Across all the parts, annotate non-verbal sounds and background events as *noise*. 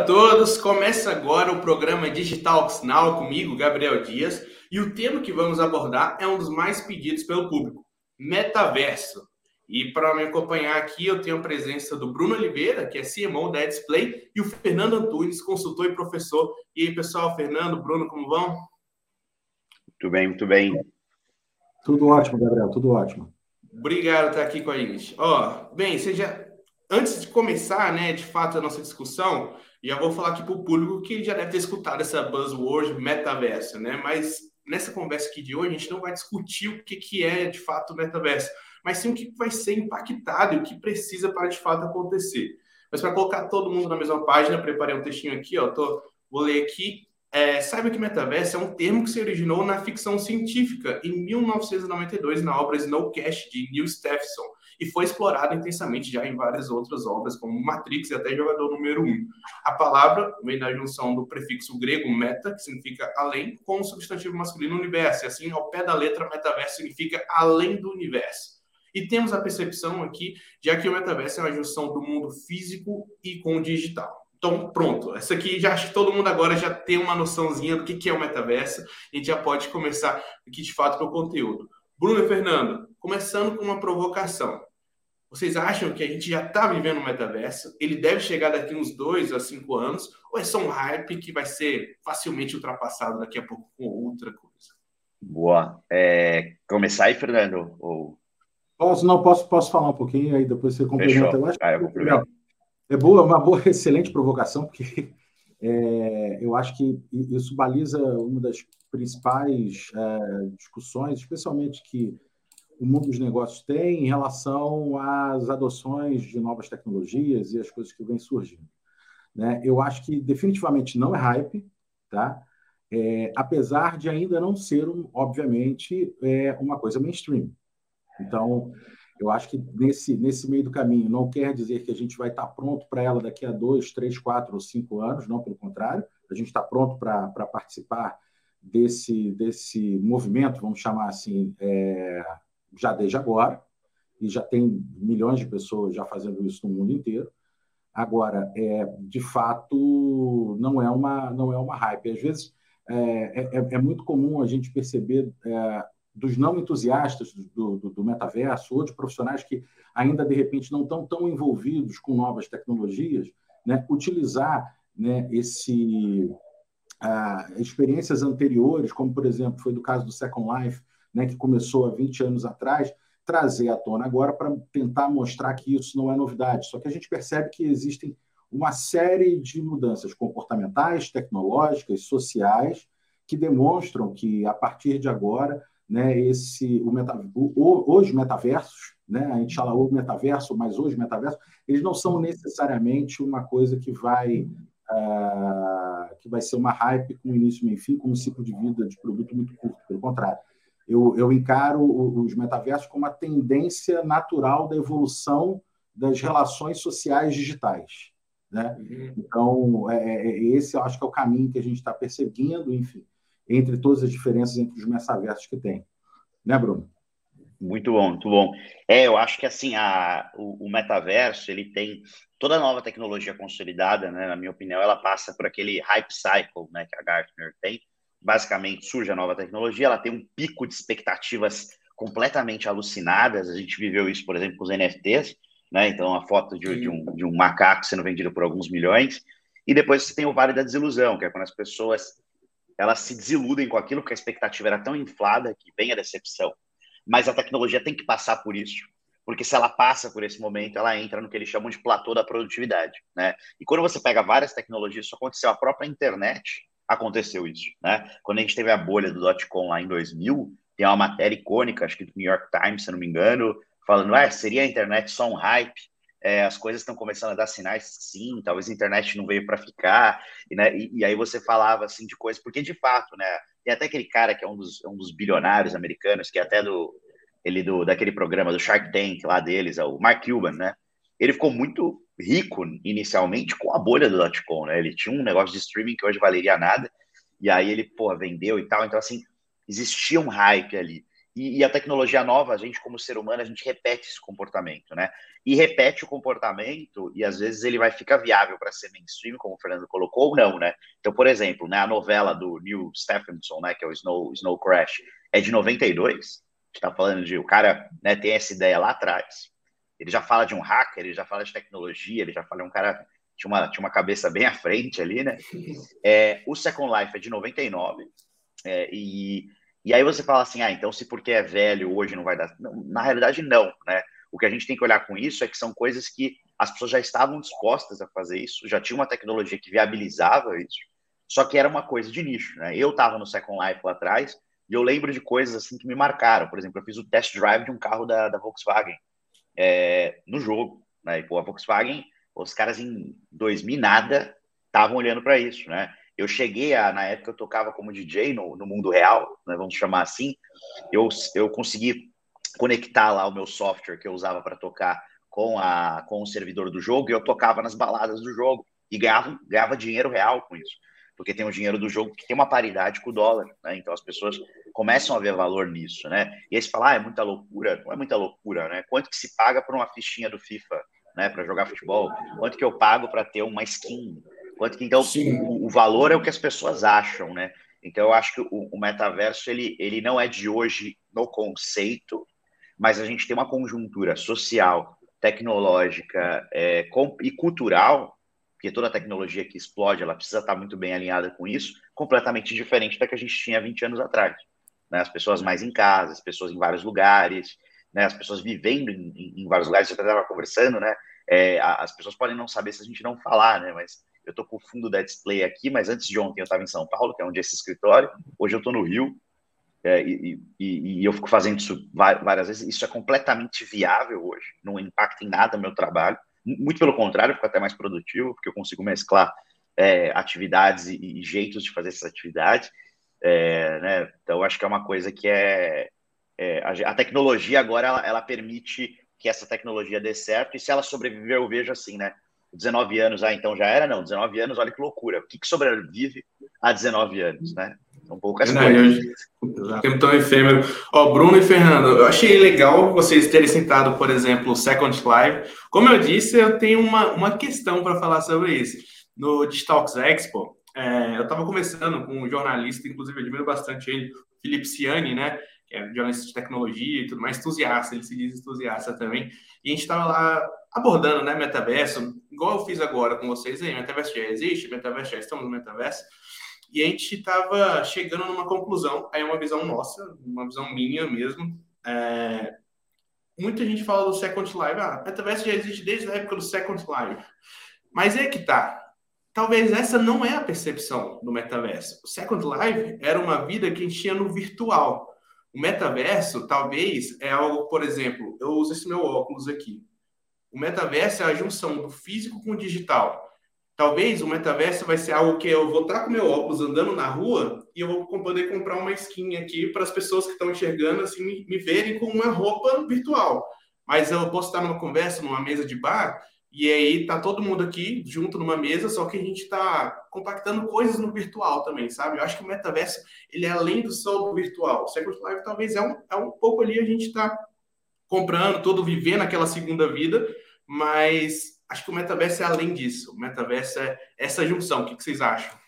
Olá para todos, começa agora o programa Digital Now comigo, Gabriel Dias, e o tema que vamos abordar é um dos mais pedidos pelo público, metaverso. E para me acompanhar aqui, eu tenho a presença do Bruno Oliveira, que é CMO da Display, e o Fernando Antunes, consultor e professor. E aí, pessoal, Fernando, Bruno, como vão? Muito bem, muito bem. Tudo ótimo, Gabriel, tudo ótimo. Obrigado por estar aqui com a gente. Ó, bem, já antes de começar, né, de fato, a nossa discussão, já vou falar aqui para o público que já deve ter escutado essa buzzword metaverso, né? Mas nessa conversa aqui de hoje, a gente não vai discutir o que, que é de fato o metaverso, mas sim o que vai ser impactado e o que precisa para de fato acontecer. Mas para colocar todo mundo na mesma página, preparei um textinho aqui, ó, tô, vou ler aqui. É, saiba que metaverso é um termo que se originou na ficção científica em 1992 na obra Snowcast de Neil Stephenson e foi explorado intensamente já em várias outras obras, como Matrix e até Jogador Número 1. A palavra vem da junção do prefixo grego meta, que significa além, com o substantivo masculino universo, e assim, ao pé da letra, metaverso significa além do universo. E temos a percepção aqui, já que o metaverso é uma junção do mundo físico e com o digital. Então, pronto. Essa aqui já acho que todo mundo agora já tem uma noçãozinha do que é o metaverso. A gente já pode começar aqui de fato com o conteúdo. Bruno e Fernando, começando com uma provocação. Vocês acham que a gente já está vivendo o metaverso? Ele deve chegar daqui uns dois a cinco anos? Ou é só um hype que vai ser facilmente ultrapassado daqui a pouco com outra coisa? Boa. É, começar aí, Fernando? Ou... Posso, não, posso, posso falar um pouquinho, aí depois você complementa. Eu acho ah, eu é boa, uma boa, *laughs* excelente provocação, porque é, eu acho que isso baliza uma das principais é, discussões, especialmente que o mundo dos negócios tem em relação às adoções de novas tecnologias e as coisas que vêm surgindo. Né? Eu acho que definitivamente não é hype, tá? É, apesar de ainda não ser, um, obviamente, é, uma coisa mainstream. Então, eu acho que nesse, nesse meio do caminho não quer dizer que a gente vai estar pronto para ela daqui a dois, três, quatro ou cinco anos, não, pelo contrário, a gente está pronto para participar desse, desse movimento, vamos chamar assim, é, já desde agora, e já tem milhões de pessoas já fazendo isso no mundo inteiro. Agora, é, de fato, não é uma não é uma hype. Às vezes é, é, é muito comum a gente perceber é, dos não entusiastas do, do, do, metaverso ou de profissionais que ainda de repente não estão tão envolvidos com novas tecnologias, né, utilizar né, esse ah, experiências anteriores, como por exemplo foi do caso do Second Life, né, que começou há 20 anos atrás, trazer à tona agora para tentar mostrar que isso não é novidade. Só que a gente percebe que existem uma série de mudanças comportamentais, tecnológicas, sociais, que demonstram que, a partir de agora, né, esse, o meta, o, os metaversos, né, a gente fala o metaverso, mas hoje metaverso, eles não são necessariamente uma coisa que vai, uh, que vai ser uma hype com início, e fim, com um ciclo de vida de produto muito curto. Pelo contrário, eu, eu encaro os metaversos como a tendência natural da evolução das relações sociais digitais. Né? Uhum. Então, é, é, é, esse eu acho que é o caminho que a gente está perseguindo, enfim, entre todas as diferenças entre os metaversos que tem. Né, Bruno? Muito bom, muito bom. É, eu acho que assim, a, o, o, metaverso, ele tem toda nova tecnologia consolidada, né, na minha opinião, ela passa por aquele hype cycle, né, que a Gartner tem, basicamente surge a nova tecnologia, ela tem um pico de expectativas completamente alucinadas. A gente viveu isso, por exemplo, com os NFTs, né? Então, a foto de, de, um, de um macaco sendo vendido por alguns milhões. E depois você tem o Vale da Desilusão, que é quando as pessoas elas se desiludem com aquilo que a expectativa era tão inflada que vem a decepção. Mas a tecnologia tem que passar por isso, porque se ela passa por esse momento, ela entra no que eles chamam de platô da produtividade, né? E quando você pega várias tecnologias, isso aconteceu a própria internet, aconteceu isso, né? Quando a gente teve a bolha do dot-com lá em 2000, tem uma matéria icônica, acho que do New York Times, se não me engano, falando, ah, seria a internet só um hype? É, as coisas estão começando a dar sinais, sim, talvez a internet não veio para ficar, e, né, e, e, aí você falava, assim, de coisas, porque de fato, né, tem até aquele cara que é um dos, um dos bilionários americanos, que é até do, ele do, daquele programa do Shark Tank lá deles, é o Mark Cuban, né, ele ficou muito rico inicialmente com a bolha do dot-com, né? Ele tinha um negócio de streaming que hoje valeria nada, e aí ele, pô, vendeu e tal. Então, assim, existia um hype ali. E, e, a tecnologia nova, a gente, como ser humano, a gente repete esse comportamento, né? E repete o comportamento, e às vezes ele vai ficar viável para ser mainstream, como o Fernando colocou, ou não, né? Então, por exemplo, né, a novela do Neil Stephenson, né, que é o Snow, Snow Crash, é de 92. A gente está falando de o cara né, tem essa ideia lá atrás. Ele já fala de um hacker, ele já fala de tecnologia, ele já fala de um cara tinha uma, tinha uma cabeça bem à frente ali, né? É, o Second Life é de 99. É, e e aí você fala assim, ah, então se porque é velho hoje não vai dar. Não, na realidade, não, né? O que a gente tem que olhar com isso é que são coisas que as pessoas já estavam dispostas a fazer isso, já tinha uma tecnologia que viabilizava isso, só que era uma coisa de nicho, né? Eu estava no Second Life lá atrás e eu lembro de coisas assim que me marcaram. Por exemplo, eu fiz o test drive de um carro da, da Volkswagen é, no jogo, né? E, pô, a Volkswagen, os caras em 2000 nada estavam olhando para isso, né? Eu cheguei a, na época eu tocava como DJ no, no mundo real, né, vamos chamar assim, eu, eu consegui conectar lá o meu software que eu usava para tocar com, a, com o servidor do jogo e eu tocava nas baladas do jogo e ganhava, ganhava dinheiro real com isso, porque tem o dinheiro do jogo que tem uma paridade com o dólar, né? Então as pessoas começam a ver valor nisso, né? E aí você fala, ah, é muita loucura, não é muita loucura, né? Quanto que se paga por uma fichinha do FIFA, né, para jogar futebol? Quanto que eu pago para ter uma skin Quanto que, então, o, o, valor é o que as pessoas acham, né? Então, eu acho que o, o, metaverso, ele, ele não é de hoje no conceito, mas a gente tem uma conjuntura social, tecnológica é, e cultural, porque toda tecnologia que explode, ela precisa estar muito bem alinhada com isso, completamente diferente da que a gente tinha 20 anos atrás. Né? As pessoas mais em casa, as pessoas em vários lugares, né? as pessoas vivendo em, em, em vários lugares, você estava conversando, né? É, as pessoas podem não saber se a gente não falar, né? Mas eu estou com o fundo da display aqui, mas antes de ontem eu estava em São Paulo, que é onde é esse escritório. Hoje eu estou no Rio é, e, e, e, eu fico fazendo isso várias vezes. Isso é completamente viável hoje, não impacta em nada o meu trabalho. Muito pelo contrário, eu fico até mais produtivo, porque eu consigo mesclar é, atividades e, e, jeitos de fazer essas atividades. É, né? Então, acho que é uma coisa que é. é a, a, tecnologia agora ela, ela permite que essa tecnologia dê certo, e se ela sobreviver, eu vejo assim, né? 19 anos, ah, então já era? Não, 19 anos, olha que loucura. O que, que sobrevive a 19 anos, né? Um pouco essa coisa. Tempo tão efêmero. Ó, Bruno e Fernando, eu achei legal vocês terem citado, por exemplo, o Second Life. Como eu disse, eu tenho uma, uma questão para falar sobre isso. No Digitalks Expo, é, eu estava conversando com um jornalista, inclusive eu admiro bastante ele, Felipe Ciani, né? Que é jornalista de tecnologia e tudo mais, entusiasta, ele se diz entusiasta também. E a gente estava lá abordando, né, metaverso, igual eu fiz agora com vocês aí, metaverso já existe, metaverso já estamos no metaverso, e a gente estava chegando numa conclusão, aí é uma visão nossa, uma visão minha mesmo, é... muita gente fala do Second Life, ah, metaverso já existe desde a época do Second Life, mas é que tá, talvez essa não é a percepção do metaverso. O Second Life era uma vida que a gente tinha no virtual. O metaverso, talvez, é algo, por exemplo, eu uso esse meu óculos aqui. O metaverso é a junção do físico com o digital. Talvez o metaverso vai ser algo que eu vou estar com meu óculos andando na rua e eu vou poder comprar uma skin aqui para as pessoas que estão enxergando assim me, me verem com uma roupa virtual. Mas eu posso estar numa conversa, numa mesa de bar, e aí tá todo mundo aqui junto numa mesa, só que a gente está compactando coisas no virtual também, sabe? Eu acho que o metaverso ele é além do só do virtual. O Second Life talvez é um, é um pouco ali a gente está comprando, todo vivendo aquela segunda vida, mas acho que o metaverso é além disso. O metaverso é essa junção. O que, vocês acham?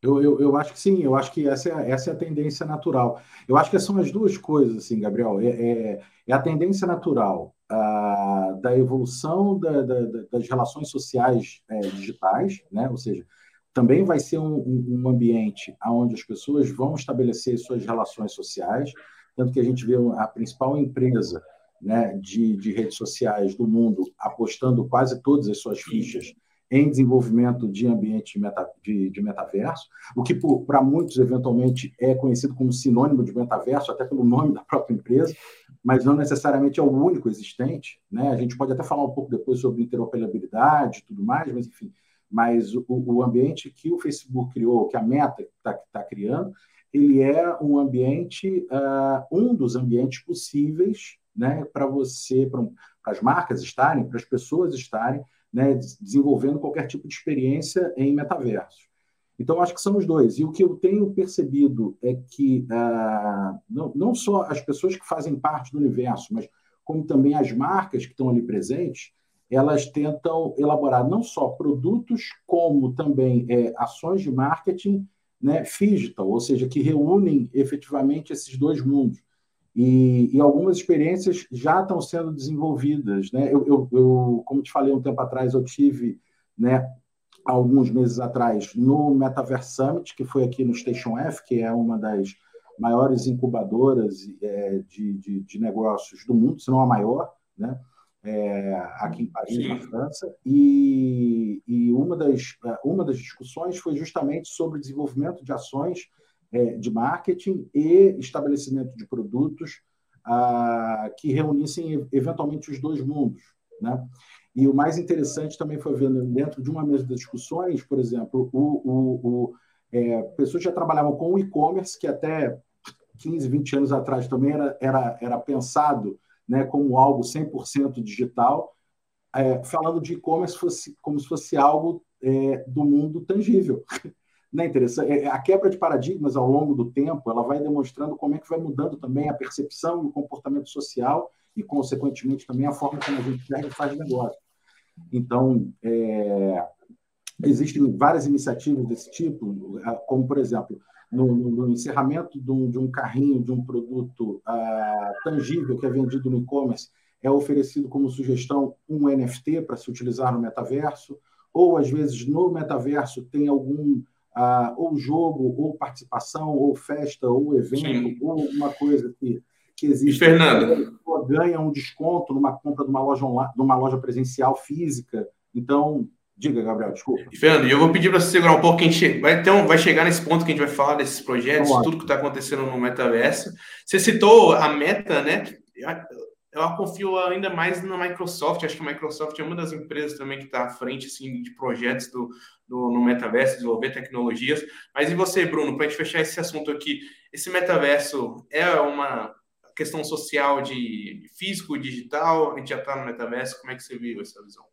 Eu, eu, eu, acho que sim, eu acho que essa é, essa é a tendência natural. Eu acho que são as duas coisas, assim, Gabriel. É, é, é a tendência natural a, da evolução da, da, das relações sociais é, digitais, né? ou seja, também vai ser um, um ambiente onde as pessoas vão estabelecer suas relações sociais, tanto que a gente vê a principal empresa né, de, de redes sociais do mundo apostando quase todas as suas fichas em desenvolvimento de ambiente meta, de, de metaverso, o que para muitos eventualmente é conhecido como sinônimo de metaverso, até pelo nome da própria empresa, mas não necessariamente é o único existente. Né? A gente pode até falar um pouco depois sobre interoperabilidade e tudo mais, mas enfim, mas o, o ambiente que o Facebook criou, que a Meta está tá criando, ele é um ambiente, uh, um dos ambientes possíveis né, para você, para as marcas estarem, para as pessoas estarem né, desenvolvendo qualquer tipo de experiência em metaverso. Então, acho que são os dois. E o que eu tenho percebido é que ah, não, não só as pessoas que fazem parte do universo, mas como também as marcas que estão ali presentes, elas tentam elaborar não só produtos, como também é, ações de marketing né, digital, ou seja, que reúnem efetivamente esses dois mundos. E, e, algumas experiências já estão sendo desenvolvidas. Né? Eu, eu, eu, como te falei um tempo atrás, eu tive né, alguns meses atrás no Metaverse Summit, que foi aqui no Station F, que é uma das maiores incubadoras é, de, de, de, negócios do mundo, se não a maior, né? É, aqui em Paris, Sim. na França. E, e, uma, das, uma das discussões foi justamente sobre desenvolvimento de ações é, de marketing e estabelecimento de produtos ah, que reunissem eventualmente os dois mundos. Né? E o mais interessante também foi ver dentro de uma mesa de discussões, por exemplo, o, o, o é, pessoas já trabalhavam com o e-commerce, que até 15, 20 anos atrás também era, era, era pensado né, como algo 100% digital, é, falando de e-commerce como se fosse algo é, do mundo tangível. *laughs* né, interessante. É, a quebra de paradigmas ao longo do tempo, ela vai demonstrando como é que vai mudando também a percepção e o comportamento social e, consequentemente, também a forma como a gente pega e faz negócio. Então, é, existem várias iniciativas desse tipo, como, por exemplo, no, no encerramento de um, de um, carrinho, de um produto uh, tangível que é vendido no e-commerce, é oferecido como sugestão um NFT para se utilizar no metaverso, ou às vezes no metaverso tem algum uh, ou jogo, ou participação, ou festa, ou evento, Sim. ou uma coisa que que existe. E Fernando? Ganha um desconto numa compra de uma loja online, de uma loja presencial física. Então, diga, Gabriel, desculpa. E Fernando, eu vou pedir para você segurar um pouco, que a gente vai, então, vai chegar nesse ponto que a gente vai falar desses projetos, tudo que está acontecendo no metaverso. Você citou a Meta, né? Eu confio ainda mais na Microsoft. Acho que a Microsoft é uma das empresas também que está à frente assim, de projetos do, do, no metaverso, desenvolver tecnologias. Mas e você, Bruno, para a gente fechar esse assunto aqui, esse metaverso é uma questão social de físico, digital, a gente já está no metaverso, como é que você viu essa visão?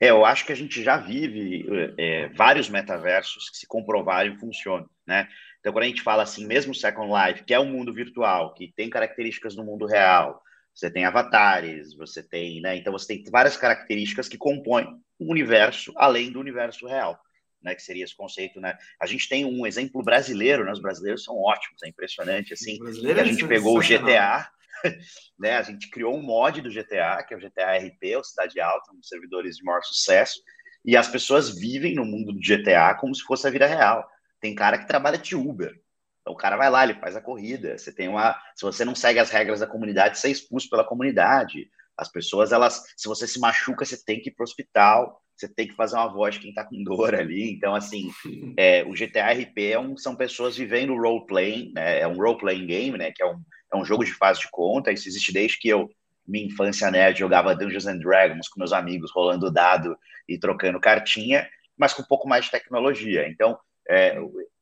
É, eu acho que a gente já vive é, vários metaversos que se comprovaram e funcionam, né? Então, quando a gente fala assim, mesmo Second Life, que é um mundo virtual, que tem características do mundo real, você tem avatares, você tem, né? Então, você tem várias características que compõem um universo além do universo real né, que seria esse conceito, né? A gente tem um exemplo brasileiro, né? Os brasileiros são ótimos, é impressionante, assim. A é gente pegou o GTA, *laughs* né? A gente criou um mod do GTA, que é o GTA RP, o Cidade Alta, um dos servidores de maior sucesso, e as pessoas vivem no mundo do GTA como se fosse a vida real. Tem cara que trabalha de Uber. Então o cara vai lá, ele faz a corrida. Você tem uma, se você não segue as regras da comunidade, você é expulso pela comunidade. As pessoas, elas, se você se machuca, você tem que ir para o hospital você tem que fazer uma voz de quem está com dor *laughs* ali. Então, assim, é, o GTA RP é um, são pessoas vivendo role-playing, né? é um role-playing game, né? que é um, é um jogo de fase de conta. Isso existe desde que eu, minha infância nerd, jogava Dungeons and Dragons com meus amigos, rolando dado e trocando cartinha, mas com um pouco mais de tecnologia. Então, é,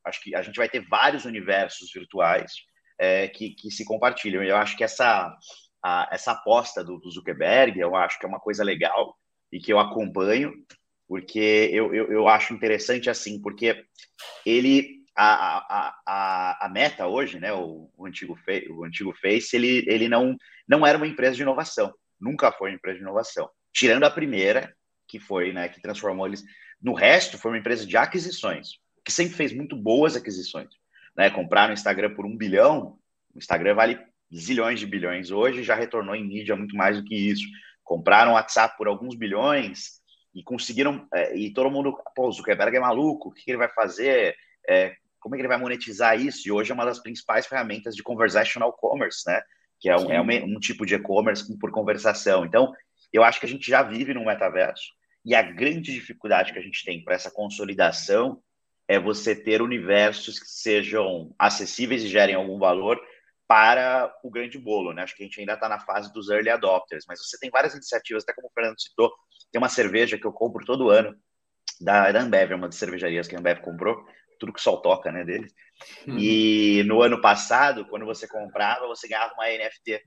acho que a gente vai ter vários universos virtuais é, que, que se compartilham. Eu acho que essa, a, essa aposta do, do Zuckerberg, eu acho que é uma coisa legal, e que eu acompanho, porque eu, eu, eu acho interessante assim, porque ele a, a, a, a Meta hoje, né, o, o, antigo, o antigo Face, ele, ele não, não era uma empresa de inovação, nunca foi uma empresa de inovação, tirando a primeira, que foi, né, que transformou eles, no resto foi uma empresa de aquisições, que sempre fez muito boas aquisições, né, compraram o Instagram por um bilhão, o Instagram vale zilhões de bilhões hoje, já retornou em mídia muito mais do que isso, compraram o WhatsApp por alguns bilhões e conseguiram, é, e todo mundo, pô, o Zuckerberg é maluco, o que, ele vai fazer? É, como é que ele vai monetizar isso? E hoje é uma das principais ferramentas de conversational commerce, né? Que é um, é um, um tipo de e-commerce por conversação. Então, eu acho que a gente já vive num metaverso e a grande dificuldade que a gente tem para essa consolidação é você ter universos que sejam acessíveis e gerem algum valor para o grande bolo, né? Acho que a gente ainda está na fase dos early adopters, mas você tem várias iniciativas, até como o Fernando citou, tem uma cerveja que eu compro todo ano, da, da Ambev, é uma das cervejarias que a Ambev comprou, tudo que sol toca, né, deles. Hum. E no ano passado, quando você comprava, você ganhava uma NFT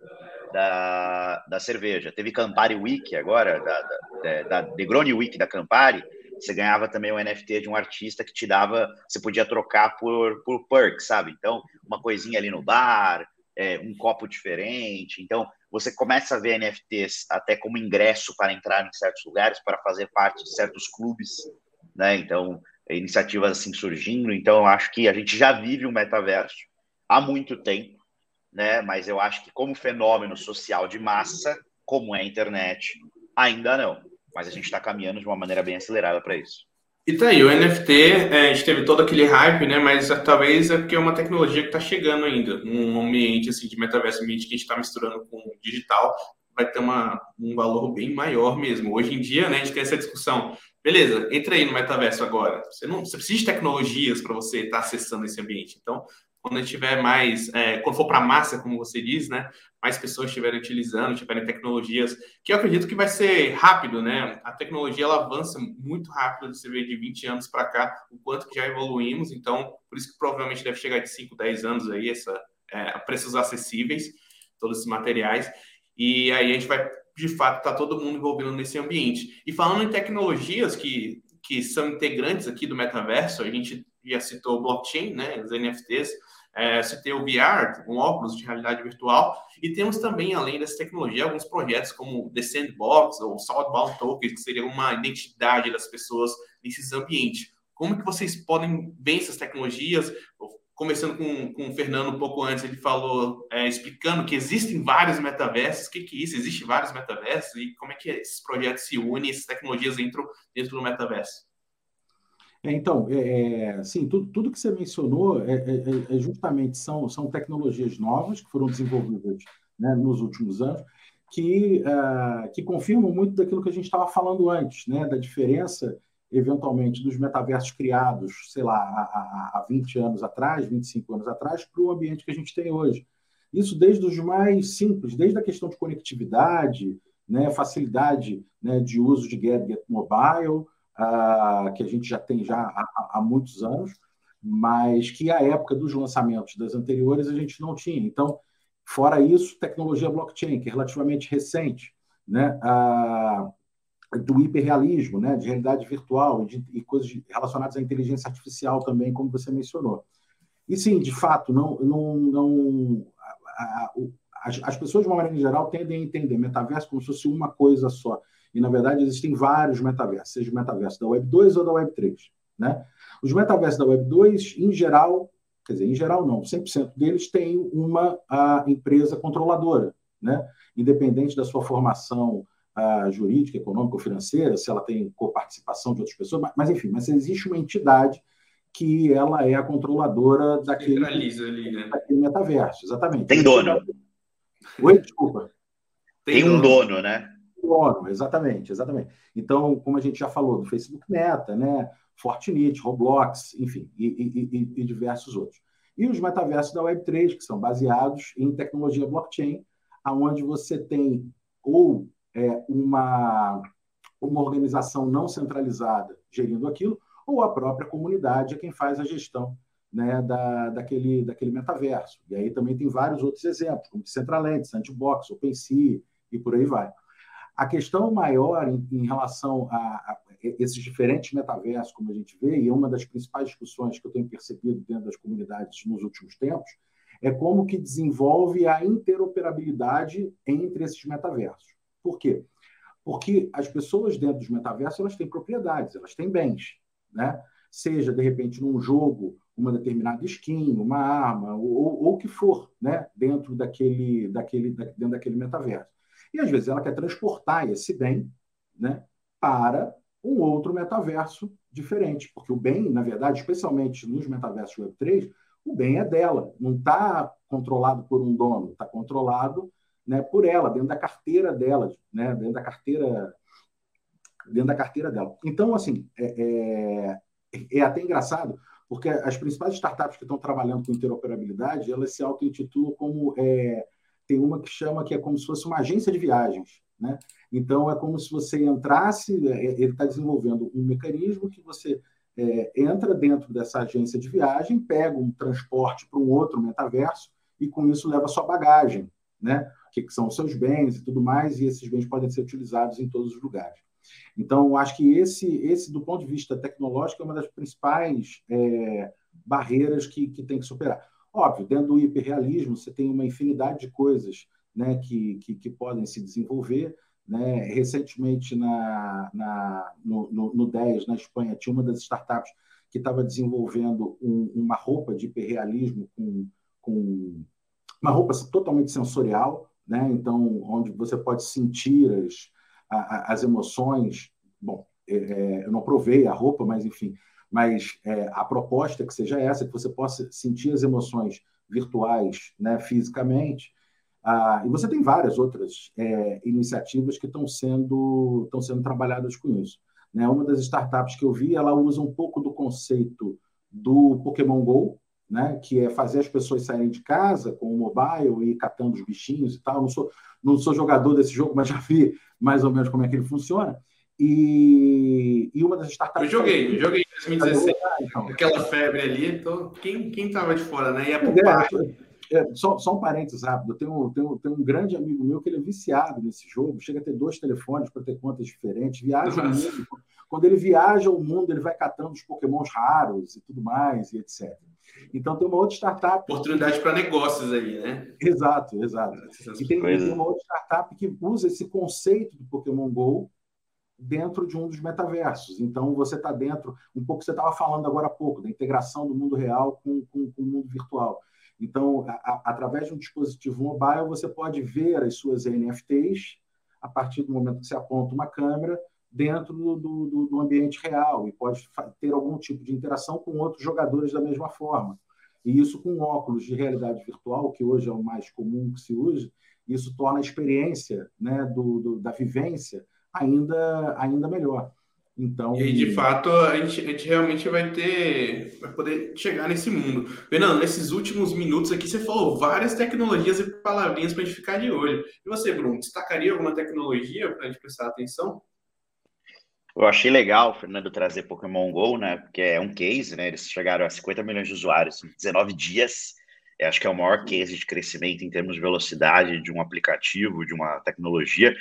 da, da cerveja. Teve Campari Week agora, da, da, da Negroni Week da Campari, você ganhava também um NFT de um artista que te dava, você podia trocar por, por perks, sabe? Então, uma coisinha ali no bar, é, um copo diferente. Então, você começa a ver NFTs até como ingresso para entrar em certos lugares, para fazer parte de certos clubes, né? Então, iniciativas assim surgindo. Então, eu acho que a gente já vive um metaverso há muito tempo, né? Mas eu acho que como fenômeno social de massa, como é a internet, ainda não. Mas a gente está caminhando de uma maneira bem acelerada para isso. E tá aí, o NFT, é, a gente teve todo aquele hype, né? Mas talvez é porque é uma tecnologia que está chegando ainda, num ambiente assim de metaverso, ambiente que a gente está misturando com digital, vai ter uma, um valor bem maior mesmo. Hoje em dia, né, a gente tem essa discussão. Beleza, entra aí no metaverso agora. Você não você precisa de tecnologias para você estar tá acessando esse ambiente. Então, quando tiver mais, é, quando for para massa, como você diz, né, mais pessoas estiverem utilizando, tiverem tecnologias, que eu acredito que vai ser rápido, né? A tecnologia ela avança muito rápido, você vê de 20 anos para cá, o quanto que já evoluímos, então, por isso que provavelmente deve chegar de 5, 10 anos aí, essa, é, preços acessíveis, todos esses materiais, e aí a gente vai, de fato, tá todo mundo envolvido nesse ambiente. E falando em tecnologias que, que são integrantes aqui do metaverso, a gente já citou o blockchain, né, os NFTs, é, citei o VR, um óculos de realidade virtual, e temos também, além dessa tecnologia, alguns projetos como The Sandbox ou Southbound Tokens, que seria uma identidade das pessoas nesses ambientes. Como que vocês podem ver essas tecnologias? Começando com, com o Fernando um pouco antes, ele falou, é, explicando que existem vários metaversos. O que, que é isso? Existem vários metaversos? E como é que esses projetos se unem, essas tecnologias entram dentro do metaverso? É, então, é, é, sim, tudo, tudo que você mencionou é, é, é, justamente são, são tecnologias novas que foram desenvolvidas né, nos últimos anos, que, uh, que confirmam muito daquilo que a gente estava falando antes, né, da diferença, eventualmente, dos metaversos criados, sei lá, há, há 20 anos atrás, 25 anos atrás, para o ambiente que a gente tem hoje. Isso desde os mais simples, desde a questão de conectividade, né, facilidade né, de uso de gadget mobile, uh, que a gente já tem já há, há, muitos anos, mas que à época dos lançamentos das anteriores a gente não tinha. Então, fora isso, tecnologia blockchain, que é relativamente recente, né? Uh, do hiperrealismo, né? de realidade virtual e, de, e coisas relacionadas à inteligência artificial também, como você mencionou. E sim, de fato, não, não, não a, a, as, as, pessoas, de uma maneira geral, tendem a entender metaverso como se fosse uma coisa só. E, na verdade, existem vários metaversos, seja o metaverso da Web 2 ou da Web 3. Né? Os metaversos da Web 2, em geral, quer dizer, em geral não, 100% deles têm uma a, empresa controladora, né? independente da sua formação a, jurídica, econômica ou financeira, se ela tem coparticipação de outras pessoas, mas, mas, enfim, mas existe uma entidade que ela é a controladora daquele, ali, né? daquele metaverso, exatamente. Tem dono. Oi, desculpa. Tem, tem um dono, né? Exatamente, exatamente. Então, como a gente já falou, do Facebook Meta, né, Fortnite, Roblox, enfim, e, e, e, e diversos outros. E os metaversos da Web3, que são baseados em tecnologia blockchain, aonde você tem ou é, uma, uma organização não centralizada gerindo aquilo, ou a própria comunidade é quem faz a gestão né, da, daquele, daquele metaverso. E aí também tem vários outros exemplos, como Decentraland, Sandbox, OpenSea e por aí vai. A questão maior em, em relação a, a, esses diferentes metaversos, como a gente vê, e é uma das principais discussões que eu tenho percebido dentro das comunidades nos últimos tempos, é como que desenvolve a interoperabilidade entre esses metaversos. Por quê? Porque as pessoas dentro dos metaversos elas têm propriedades, elas têm bens, né? Seja de repente num jogo uma determinada skin, uma arma ou, ou o que for, né? Dentro daquele, daquele, dentro daquele metaverso. E às vezes ela quer transportar esse bem né, para um outro metaverso diferente, porque o bem, na verdade, especialmente nos metaversos Web3, o bem é dela, não está controlado por um dono, está controlado né, por ela, dentro da carteira dela, né, dentro da carteira dentro da carteira dela. Então, assim, é, é, é até engraçado, porque as principais startups que estão trabalhando com interoperabilidade, elas se auto-intitulam como é, tem uma que chama que é como se fosse uma agência de viagens. Né? Então, é como se você entrasse, é, ele está desenvolvendo um mecanismo que você é, entra dentro dessa agência de viagem, pega um transporte para um outro metaverso e, com isso, leva sua bagagem, né? que, que são os seus bens e tudo mais, e esses bens podem ser utilizados em todos os lugares. Então, acho que esse, esse, do ponto de vista tecnológico, é uma das principais é, barreiras que, que tem que superar. Óbvio, dentro do hiperrealismo, você tem uma infinidade de coisas né, que, que, que podem se desenvolver. Né? Recentemente, na, na, no, no, no 10, na Espanha, tinha uma das startups que estava desenvolvendo um, uma roupa de hiperrealismo com, com uma roupa totalmente sensorial, né? então, onde você pode sentir as, as emoções. Bom, é, é, eu não provei a roupa, mas enfim, mas é, a proposta é que seja essa, que você possa sentir as emoções virtuais, né, fisicamente. Ah, e você tem várias outras é, iniciativas que estão sendo, estão sendo trabalhadas com isso. Né? Uma das startups que eu vi, ela usa um pouco do conceito do Pokémon Go, né? que é fazer as pessoas saírem de casa com o mobile e catando os bichinhos e tal. Não sou, não sou jogador desse jogo, mas já vi mais ou menos como é que ele funciona. E, e uma das startups. Eu joguei, eu joguei em 2016. Então. Aquela febre ali, então, quem, quem tava de fora, né? Ia pro é, é, só, só um parênteses rápido. Eu tenho, tenho, tenho um grande amigo meu que ele é viciado nesse jogo, chega a ter dois telefones para ter contas diferentes, viaja o mundo. Quando ele viaja o mundo, ele vai catando os pokémons raros e tudo mais, e etc. Então tem uma outra startup. Oportunidade para negócios aí, né? Exato, exato. E tem, tem, uma outra startup que usa esse conceito do Pokémon GO dentro de um dos metaversos. Então você está dentro, um pouco você estava falando agora há pouco, da integração do mundo real com, com, com o mundo virtual. Então, a, a, através de um dispositivo mobile, você pode ver as suas NFTs a partir do momento que você aponta uma câmera dentro do, do, do ambiente real e pode ter algum tipo de interação com outros jogadores da mesma forma. E isso com óculos de realidade virtual, que hoje é o mais comum que se usa, isso torna a experiência né, do, do, da vivência ainda, ainda melhor. Então, e aí, de fato, a gente, a gente realmente vai ter, vai poder chegar nesse mundo. Fernando, nesses últimos minutos aqui, você falou várias tecnologias e palavrinhas para a gente ficar de olho. E você, Bruno, destacaria alguma tecnologia para a gente prestar atenção? Eu achei legal, Fernando, trazer Pokémon GO, né? Porque é um case, né? Eles chegaram a 50 milhões de usuários em 19 dias. Eu acho que é o maior case de crescimento em termos de velocidade de um aplicativo, de uma tecnologia.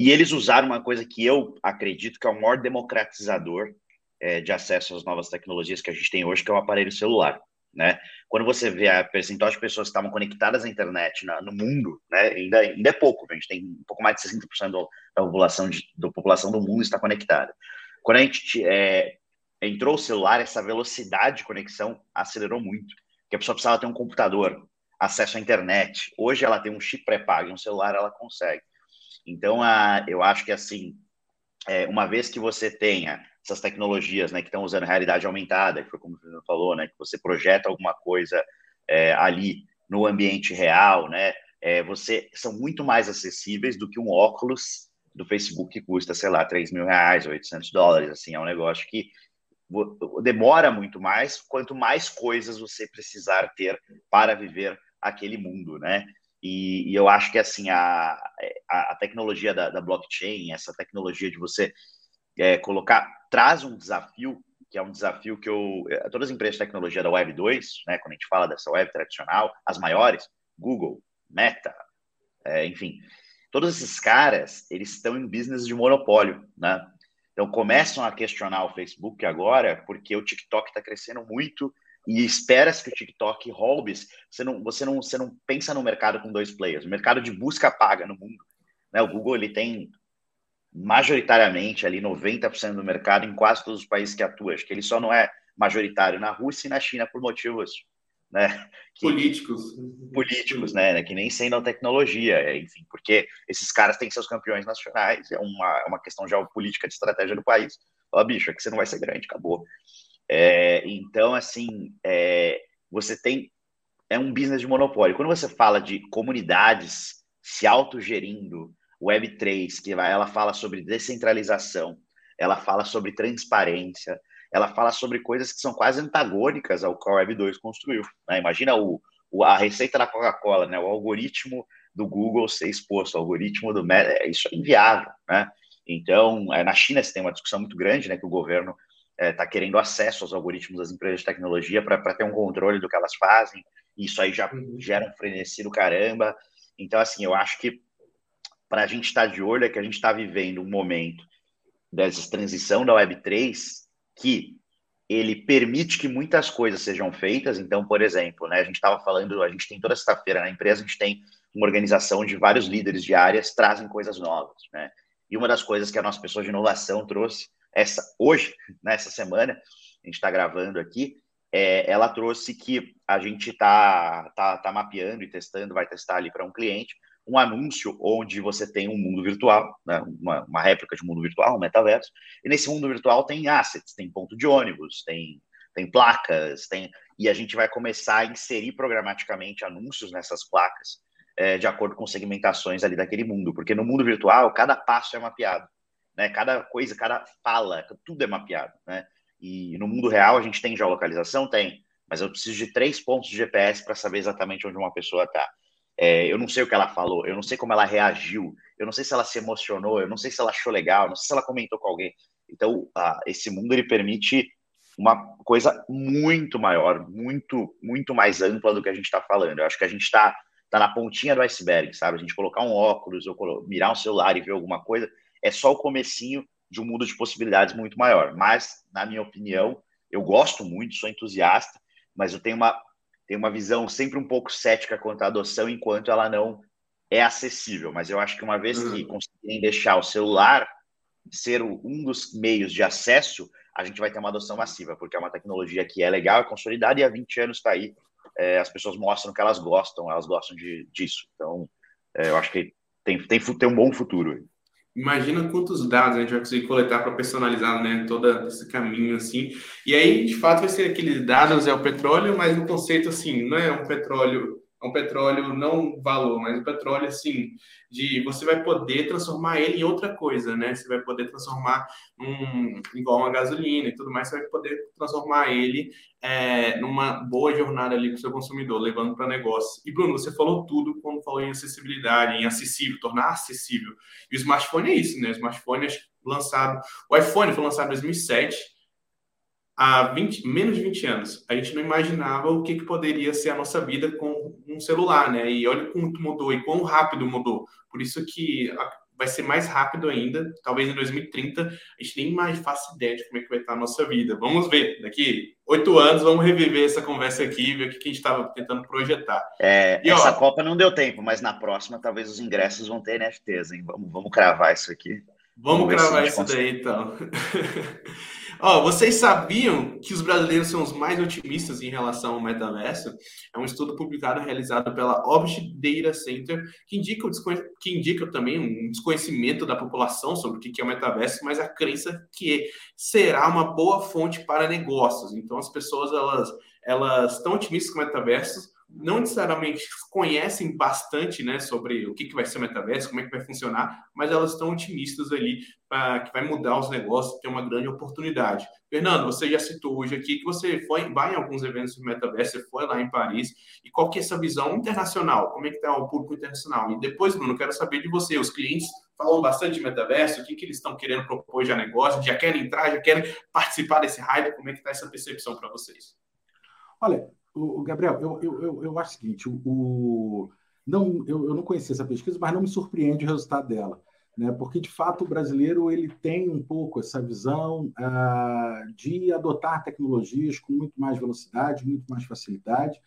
E eles usaram uma coisa que eu acredito que é o maior democratizador é, de acesso às novas tecnologias que a gente tem hoje, que é o aparelho celular né? Quando você vê a percentual de pessoas que estavam conectadas à internet na, no mundo, né, ainda, ainda é pouco, a gente tem um pouco mais de 60% da população, de, população do mundo está conectada. Quando a gente é, entrou o celular, essa velocidade de conexão acelerou muito, porque a pessoa precisava ter um computador, acesso à internet. Hoje ela tem um chip pré-pago, um celular ela consegue. Então, a, eu acho que assim, é, uma vez que você tenha essas tecnologias, né, que estão usando realidade aumentada, que foi como você falou, né, que você projeta alguma coisa é, ali no ambiente real, né, é, você são muito mais acessíveis do que um óculos do Facebook que custa, sei lá, 3 mil reais, 800 dólares, assim, é um negócio que demora muito mais, quanto mais coisas você precisar ter para viver aquele mundo, né? E, e eu acho que assim a, a, tecnologia da, da, blockchain, essa tecnologia de você é, colocar, traz um desafio, que é um desafio que eu. É, todas as empresas de tecnologia da Web 2, né, quando a gente fala dessa web tradicional, as maiores, Google, Meta, é, enfim, todos esses caras, eles estão em business de monopólio, né? Então começam a questionar o Facebook agora, porque o TikTok está crescendo muito e espera-se que o TikTok roube. Você não, você, não, você não pensa no mercado com dois players. O mercado de busca paga no mundo. Né? O Google ele tem majoritariamente ali 90% do mercado em quase todos os países que atua. Acho que ele só não é majoritário na Rússia e na China por motivos né, que, políticos. Políticos, né, que nem sendo tecnologia, é, enfim, porque esses caras têm seus campeões nacionais, é uma, é uma questão geopolítica de estratégia do país. Ó, bicho, é que você não vai ser grande, acabou. É, então, assim, é, você tem. É um business de monopólio. Quando você fala de comunidades se autogerindo, Web3, que ela fala sobre descentralização, ela fala sobre transparência, ela fala sobre coisas que são quase antagônicas ao que a Web2 construiu. Né? Imagina o, o, a receita da Coca-Cola, né? o algoritmo do Google ser exposto, o algoritmo do Meta, é, isso é inviável. Né? Então, é, na China você tem uma discussão muito grande, né, que o governo está é, querendo acesso aos algoritmos das empresas de tecnologia para ter um controle do que elas fazem, e isso aí já uhum. gera um frenesi do caramba. Então, assim, eu acho que para a gente estar tá de olho é que a gente está vivendo um momento dessa transição da Web3 que ele permite que muitas coisas sejam feitas. Então, por exemplo, né, a gente estava falando, a gente tem toda sexta-feira na empresa, a gente tem uma organização de vários líderes de áreas trazem coisas novas, né? E uma das coisas que a nossa pessoa de inovação trouxe essa hoje, nessa semana, a gente está gravando aqui, é, ela trouxe que a gente está tá, tá mapeando e testando, vai testar ali para um cliente, um anúncio onde você tem um mundo virtual, né, uma, uma, réplica de mundo virtual, um metaverso, e nesse mundo virtual tem assets, tem ponto de ônibus, tem, tem placas, tem e a gente vai começar a inserir programaticamente anúncios nessas placas é, de acordo com segmentações ali daquele mundo, porque no mundo virtual cada passo é mapeado, né? Cada coisa, cada fala, tudo é mapeado, né? E no mundo real a gente tem geolocalização, tem, mas eu preciso de três pontos de GPS para saber exatamente onde uma pessoa está. É, eu não sei o que ela falou, eu não sei como ela reagiu, eu não sei se ela se emocionou, eu não sei se ela achou legal, não sei se ela comentou com alguém. Então, ah, esse mundo ele permite uma coisa muito maior, muito, muito mais ampla do que a gente está falando. Eu acho que a gente está tá na pontinha do iceberg, sabe? A gente colocar um óculos ou mirar um celular e ver alguma coisa é só o comecinho de um mundo de possibilidades muito maior. Mas, na minha opinião, eu gosto muito, sou entusiasta, mas eu tenho uma, tenho uma visão sempre um pouco cética quanto à adoção, enquanto ela não é acessível. Mas eu acho que uma vez que uhum. conseguirem deixar o celular ser um dos meios de acesso, a gente vai ter uma adoção massiva, porque é uma tecnologia que é legal, é consolidada e há 20 anos está aí é, as pessoas mostram que elas gostam, elas gostam de, disso. Então, é, eu acho que tem, tem, tem um bom futuro. Imagina quantos dados a gente vai conseguir coletar para personalizar né, todo esse caminho assim. E aí, de fato, vai ser aqueles dados é o petróleo, mas no conceito assim, não é um petróleo é um petróleo não valor, mas um petróleo assim de você vai poder transformar ele em outra coisa, né? Você vai poder transformar um igual uma gasolina e tudo mais, você vai poder transformar ele é, numa boa jornada ali para o seu consumidor, levando para negócio. E Bruno, você falou tudo quando falou em acessibilidade, em acessível, tornar acessível. E o smartphone é isso, né? O smartphone lançado, o iPhone foi lançado em 2007 há 20, menos de 20 anos, a gente não imaginava o que, que, poderia ser a nossa vida com um celular, né? E olha como mudou e quão rápido mudou. Por isso que vai ser mais rápido ainda, talvez em 2030, a gente nem mais faça ideia de como é que vai estar a nossa vida. Vamos ver, daqui oito anos, vamos reviver essa conversa aqui, ver o que a gente estava tentando projetar. É, e, essa ó, Copa não deu tempo, mas na próxima talvez os ingressos vão ter NFTs, hein? Vamos, vamos cravar isso aqui. Vamos, vamos cravar isso consegue. daí, então. *laughs* Ó, vocês sabiam que os brasileiros são os mais otimistas em relação ao metaverso? É um estudo publicado realizado pela Object Data Center que indica, que indica também um desconhecimento da população sobre o que é o metaverso, mas a crença que será uma boa fonte para negócios. Então as pessoas elas elas estão otimistas com o metaverso, não necessariamente conhecem bastante né, sobre o que, que vai ser o metaverso, como é que vai funcionar, mas elas estão otimistas ali para que vai mudar os negócios, tem uma grande oportunidade. Fernando, você já citou hoje aqui que você foi, vai em alguns eventos do metaverso, você foi lá em Paris, e qual que é essa visão internacional? Como é que está o público internacional? E depois, Bruno, quero saber de você, os clientes falam bastante de metaverso, o que, que eles estão querendo propor já negócio, já querem entrar, já querem participar desse hype, como é que está essa percepção para vocês? Olha, o, Gabriel, eu, eu, eu, eu, acho o seguinte: o, o não, eu, eu, não conhecia essa pesquisa, mas não me surpreende o resultado dela, né? porque de fato o brasileiro ele tem um pouco essa visão ah, de adotar tecnologias com muito mais velocidade, muito mais facilidade.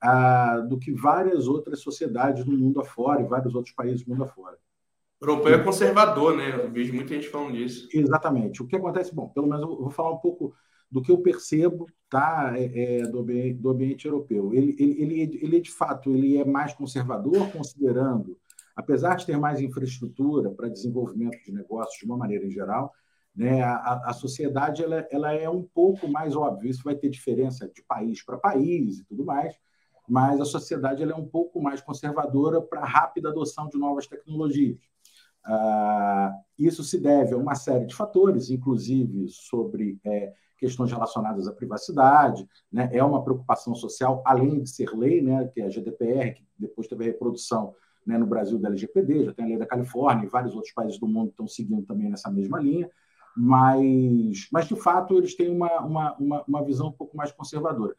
Ah, do que várias outras sociedades no mundo afora e vários outros países do mundo afora. O europeu é conservador, né? Eu vejo muita gente falando disso. Exatamente. O que acontece? Bom, pelo menos eu vou falar um pouco do que eu percebo tá, é, é, do, ambiente, do, ambiente, europeu. Ele, ele, ele, ele, de fato, ele é mais conservador, considerando, apesar de ter mais infraestrutura para desenvolvimento de negócios de uma maneira em geral, né, a, a sociedade ela, ela é um pouco mais óbvia. Isso vai ter diferença de país para país e tudo mais, mas a sociedade ela é um pouco mais conservadora para a rápida adoção de novas tecnologias. Ah, isso se deve a uma série de fatores, inclusive sobre é, questões relacionadas à privacidade, né? é uma preocupação social, além de ser lei, né? que é a GDPR, que depois teve a reprodução né, no Brasil da LGPD, já tem a lei da Califórnia e vários outros países do mundo estão seguindo também nessa mesma linha, mas, mas de fato eles têm uma, uma, uma, uma visão um pouco mais conservadora.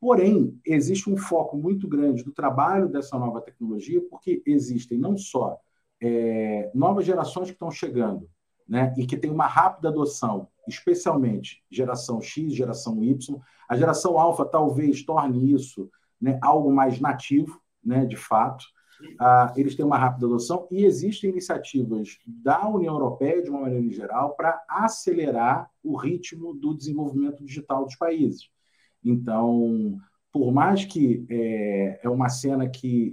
Porém, existe um foco muito grande do trabalho dessa nova tecnologia, porque existem não só é, novas gerações que estão chegando, né, e que tem uma rápida adoção, especialmente geração X, geração Y. A geração alfa talvez torne isso né, algo mais nativo, né, de fato. Ah, eles têm uma rápida adoção e existem iniciativas da União Europeia, de uma maneira geral, para acelerar o ritmo do desenvolvimento digital dos países. Então, por mais que é, é uma cena que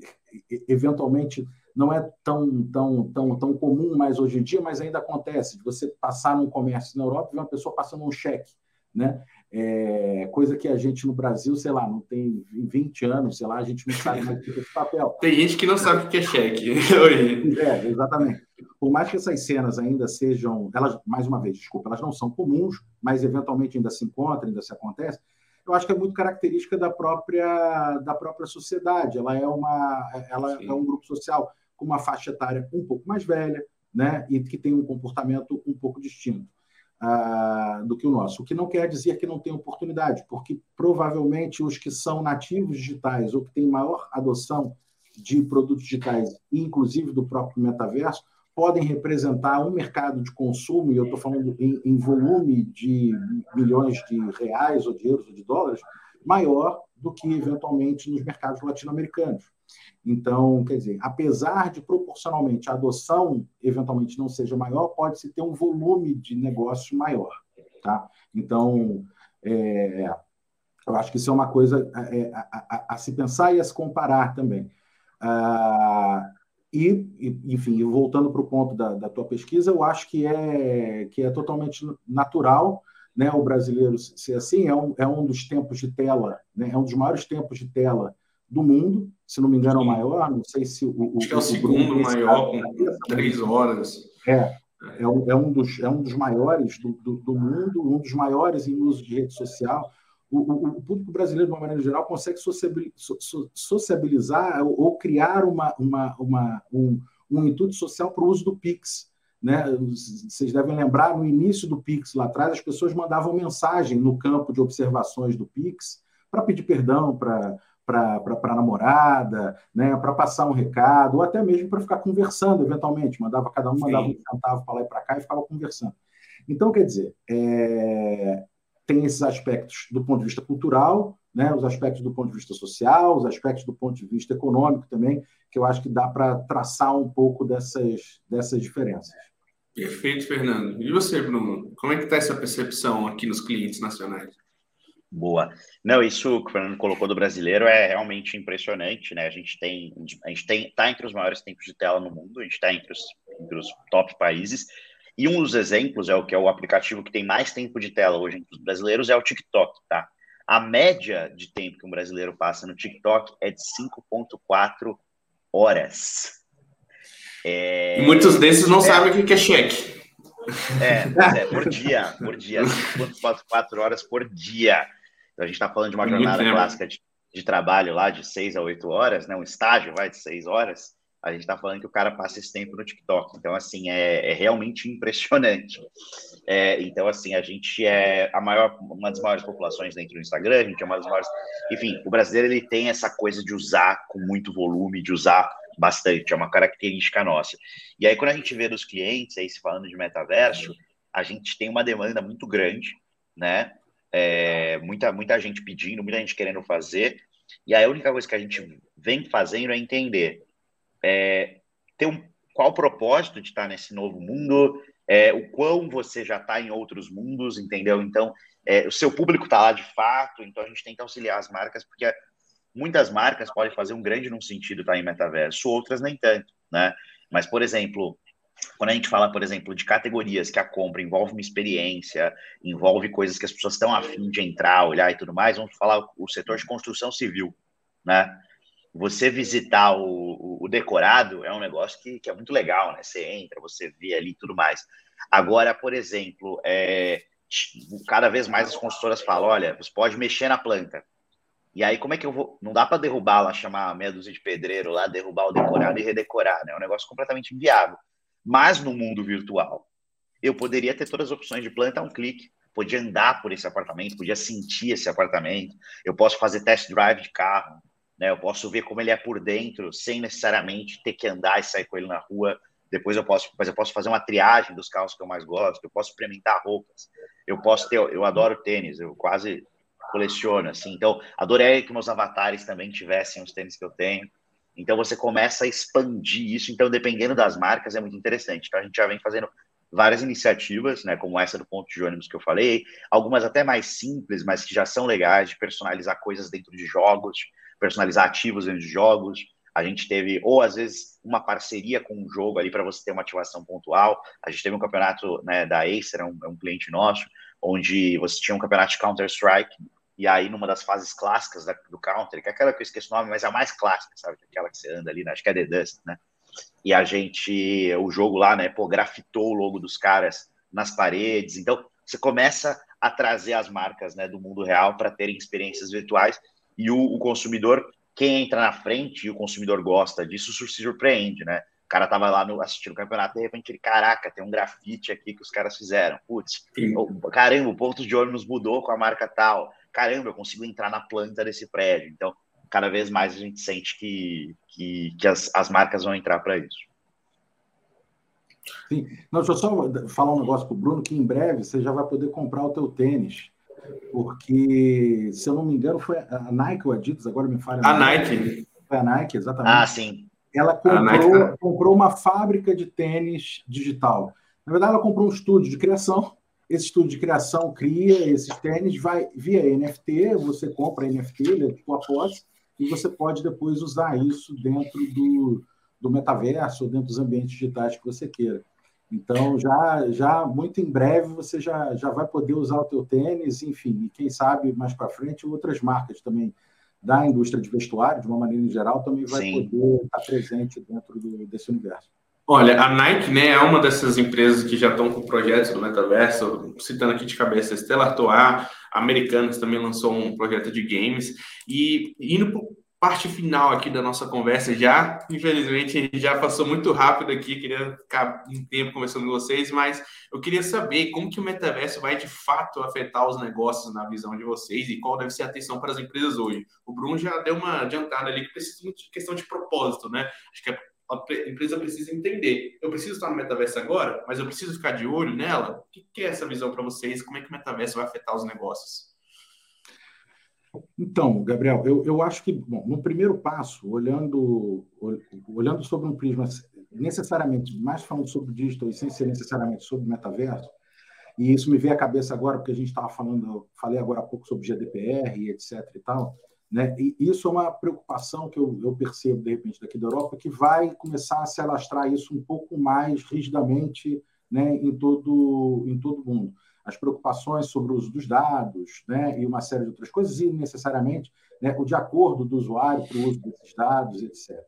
eventualmente não é tão, tão, tão, tão comum mais hoje em dia, mas ainda acontece de você passar num comércio na Europa e ver uma pessoa passando um cheque, né? É, coisa que a gente no Brasil, sei lá, não tem 20 anos, sei lá, a gente não sabe mais o que é esse papel. *laughs* Tem gente que não sabe o que é cheque. *laughs* é, exatamente. Por mais que essas cenas ainda sejam, elas, mais uma vez, desculpa, elas não são comuns, mas eventualmente ainda se encontram, ainda se acontece, eu acho que é muito característica da própria, da própria sociedade. Ela é, uma, ela é um grupo social com uma faixa etária um pouco mais velha, né, e que tem um comportamento um pouco distinto uh, do que o nosso. O que não quer dizer que não tem oportunidade, porque provavelmente os que são nativos digitais ou que têm maior adoção de produtos digitais, inclusive do próprio metaverso, podem representar um mercado de consumo, e eu estou falando em, em, volume de milhões de reais, ou de euros, ou de dólares, maior do que eventualmente nos mercados latino-americanos. Então, quer dizer, apesar de proporcionalmente a adoção eventualmente não seja maior, pode-se ter um volume de negócio maior. Tá? Então, é, eu acho que isso é uma coisa a, é, a, a, a se pensar e a se comparar também. Ah, e, enfim, voltando para o ponto da, da, tua pesquisa, eu acho que é, que é totalmente natural né, o brasileiro ser assim. É um, é um dos tempos de tela, né, é um dos maiores tempos de tela do mundo, se não me engano, é o maior. Não sei se o. Acho que é o, o segundo maior, com três horas. É, é um, é um, dos, é um dos maiores do, do, do, mundo, um dos maiores em uso de rede social. O, o, o público brasileiro, de uma maneira geral, consegue sociabilizar ou, ou criar uma, uma, uma, um, um intuito social para o uso do Pix. Né? Vocês devem lembrar, no início do Pix, lá atrás, as pessoas mandavam mensagem no campo de observações do Pix para pedir perdão, para para a namorada, né, para passar um recado, ou até mesmo para ficar conversando, eventualmente. Mandava cada um, mandava Sim. um centavo para lá e para cá e ficava conversando. Então, quer dizer, é, tem esses aspectos do ponto de vista cultural, né, os aspectos do ponto de vista social, os aspectos do ponto de vista econômico também, que eu acho que dá para traçar um pouco dessas, dessas diferenças. Perfeito, Fernando. E você, Bruno? Como é que está essa percepção aqui nos clientes nacionais? Boa. Não, isso que o Fernando colocou do brasileiro é realmente impressionante, né? A gente tem, a gente tem, tá entre os maiores tempos de tela no mundo, a gente está entre os, entre os top países. E um dos exemplos é o que é o aplicativo que tem mais tempo de tela hoje entre os brasileiros é o TikTok, tá? A média de tempo que um brasileiro passa no TikTok é de 5,4 horas. É... Muitos desses não é... sabem o que é cheque. É, é, por dia, por dia, 5,4 horas por dia. Então, a gente está falando de uma jornada clássica de, de, trabalho lá de seis a oito horas, né? Um estágio, vai, de seis horas. A gente está falando que o cara passa esse tempo no TikTok. Então, assim, é, é realmente *laughs* impressionante. É, então, assim, a gente é a maior, uma das maiores populações dentro do Instagram, a gente é uma das maiores. Enfim, o brasileiro ele tem essa coisa de usar com muito volume, de usar bastante, é uma característica nossa. E aí, quando a gente vê dos clientes, aí se falando de metaverso, a gente tem uma demanda muito grande, né? É, muita, muita gente pedindo, muita gente querendo fazer, e a única coisa que a gente vem fazendo é entender é, ter um, qual o propósito de estar nesse novo mundo, é, o quão você já está em outros mundos, entendeu? Então, é, o seu público está lá de fato, então a gente tenta auxiliar as marcas, porque muitas marcas podem fazer um grande num sentido estar tá, em metaverso, outras nem tanto, né? Mas, por exemplo, quando a gente fala, por exemplo, de categorias que a compra envolve uma experiência, envolve coisas que as pessoas estão afim de entrar, olhar e tudo mais, vamos falar o setor de construção civil, né? Você visitar o, o decorado é um negócio que, que, é muito legal, né? Você entra, você vê ali e tudo mais. Agora, por exemplo, é, cada vez mais as construtoras falam, olha, você pode mexer na planta. E aí, como é que eu vou. Não dá para derrubar lá, chamar meia dúzia de pedreiro lá, derrubar o decorado e redecorar, né? É um negócio completamente inviável mas no mundo virtual. Eu poderia ter todas as opções de planta a um clique, podia andar por esse apartamento, podia sentir esse apartamento, eu posso fazer test drive de carro, né? eu posso ver como ele é por dentro, sem necessariamente ter que andar e sair com ele na rua. Depois eu posso, mas eu posso fazer uma triagem dos carros que eu mais gosto, eu posso experimentar roupas, eu posso ter, eu adoro tênis, eu quase coleciono, assim, então adoraria que meus avatares também tivessem os tênis que eu tenho, então você começa a expandir isso, então dependendo das marcas é muito interessante, então a gente já vem fazendo várias iniciativas, né, como essa do ponto de ônibus que eu falei, algumas até mais simples, mas que já são legais de personalizar coisas dentro de jogos, personalizar ativos dentro de jogos, a gente teve, ou às vezes, uma parceria com um jogo ali para você ter uma ativação pontual. A gente teve um campeonato né, da Acer, é um, é um cliente nosso, onde você tinha um campeonato de Counter-Strike, e aí numa das fases clássicas da, do Counter, que é aquela que eu esqueço o nome, mas é a mais clássica, sabe? Aquela que você anda ali, né? acho que é The Dust, né? E a gente, o jogo lá, né, pô, grafitou o logo dos caras nas paredes. Então, você começa a trazer as marcas né, do mundo real para terem experiências virtuais e o, o consumidor quem entra na frente e o consumidor gosta disso se surpreende, né? O cara tava lá no, assistindo o campeonato, de repente ele, caraca, tem um grafite aqui que os caras fizeram. Putz, caramba, o ponto de ônibus mudou com a marca tal. Caramba, eu consigo entrar na planta desse prédio. Então, cada vez mais a gente sente que, que, que as, as marcas vão entrar para isso. Sim. Não, deixa eu só falar um negócio para o Bruno, que em breve você já vai poder comprar o teu tênis porque, se eu não me engano, foi a Nike ou a Adidas, agora me falha. A Nike. Foi a Nike, exatamente. Ah, sim. Ela comprou, Nike, tá. comprou uma fábrica de tênis digital. Na verdade, ela comprou um estúdio de criação. Esse estúdio de criação cria esses tênis, vai via NFT, você compra NFT, ele é tua posse, e você pode depois usar isso dentro do, do metaverso, ou dentro dos ambientes digitais que você queira. Então, já, já muito em breve você já, já vai poder usar o teu tênis, enfim, e quem sabe mais para frente outras marcas também da indústria de vestuário, de uma maneira geral, também vai Sim. poder estar presente dentro do, desse universo. Olha, a Nike né, é uma dessas empresas que já estão com projetos do metaverso, citando aqui de cabeça a Stella Artois, a Americanas também lançou um projeto de games, e indo parte final aqui da nossa conversa já. Infelizmente, já passou muito rápido aqui, queria ficar um tempo conversando com vocês, mas eu queria saber como que o metaverso vai de fato afetar os negócios na visão de vocês e qual deve ser a atenção para as empresas hoje. O Bruno já deu uma adiantada ali que precisa de questão de propósito, né? Acho que a empresa precisa entender. Eu preciso estar no metaverso agora, mas eu preciso ficar de olho nela. O que é essa visão para vocês? Como é que o metaverso vai afetar os negócios? Então, Gabriel, eu, eu acho que, bom, no primeiro passo, olhando, olhando sobre um prisma necessariamente, mais falando sobre digital e sem ser necessariamente sobre metaverso, e isso me veio à cabeça agora, porque a gente estava falando, falei agora há pouco sobre GDPR e etc e tal, né? E isso é uma preocupação que eu, eu percebo, de repente, daqui da Europa, que vai começar a se alastrar isso um pouco mais rigidamente né, em, todo, em todo mundo as preocupações sobre o uso dos dados, né, e uma série de outras coisas, e necessariamente né, o de acordo do usuário para o uso desses dados, etc.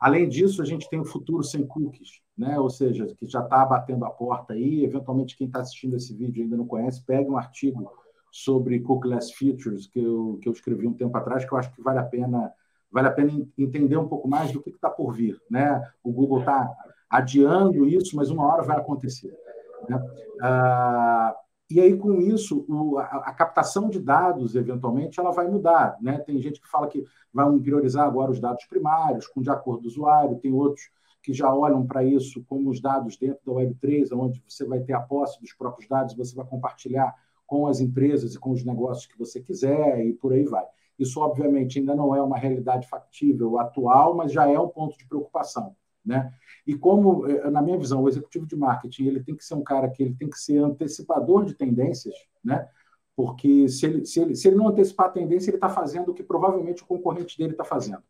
Além disso, a gente tem o futuro sem cookies, né, ou seja, que já está batendo a porta aí. Eventualmente, quem está assistindo esse vídeo ainda não conhece, pegue um artigo sobre cookieless features que eu, que eu escrevi um tempo atrás, que eu acho que vale a pena vale a pena entender um pouco mais do que está por vir. Né? O Google está adiando isso, mas uma hora vai acontecer. Né? Ah, e aí, com isso, o, a, a, captação de dados, eventualmente, ela vai mudar. Né? Tem gente que fala que vai priorizar agora os dados primários, com de acordo do usuário, tem outros que já olham para isso como os dados dentro da Web3, onde você vai ter a posse dos próprios dados, você vai compartilhar com as empresas e com os negócios que você quiser, e por aí vai. Isso, obviamente, ainda não é uma realidade factível atual, mas já é um ponto de preocupação. Né? E como, eh, na minha visão, o executivo de marketing ele tem que ser um cara que ele tem que ser antecipador de tendências, né? porque se ele, se ele, se ele não antecipar a tendência, ele está fazendo o que provavelmente o concorrente dele está fazendo.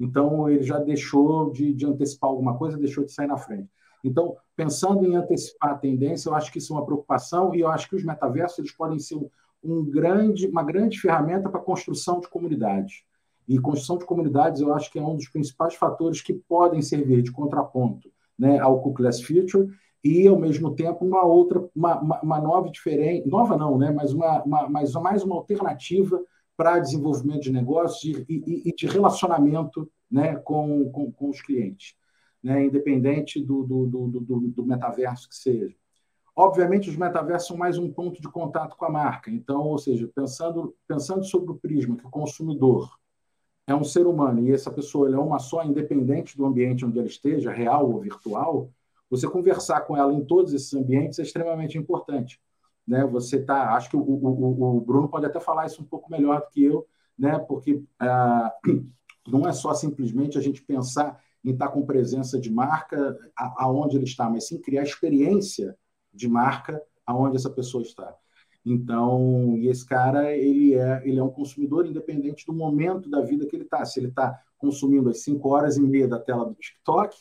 Então, ele já deixou de, de, antecipar alguma coisa, deixou de sair na frente. Então, pensando em antecipar a tendência, eu acho que isso é uma preocupação e eu acho que os metaversos eles podem ser um, grande, uma grande ferramenta para a construção de comunidades. E construção de comunidades, eu acho que é um dos principais fatores que podem servir de contraponto né, ao Cookless Future e, ao mesmo tempo, uma outra, uma, uma, uma nova diferente, nova não, né, mas, uma, uma, mais, mais uma alternativa para desenvolvimento de negócios e, e, e de relacionamento né, com, com, com os clientes, né, independente do, do, do, do, do metaverso que seja. Obviamente, os metaversos são mais um ponto de contato com a marca. Então, ou seja, pensando, pensando sobre o prisma que o consumidor é um ser humano e essa pessoa é uma só, independente do ambiente onde ela esteja, real ou virtual, você conversar com ela em todos esses ambientes é extremamente importante. Né? Você tá, acho que o, o, o Bruno pode até falar isso um pouco melhor do que eu, né? porque ah, *clears throat* não é só simplesmente a gente pensar em estar com presença de marca aonde ele está, mas sim criar experiência de marca aonde essa pessoa está. Então, e esse cara, ele é, ele é um consumidor independente do momento da vida que ele está. Se ele está consumindo as cinco horas e meia da tela do TikTok,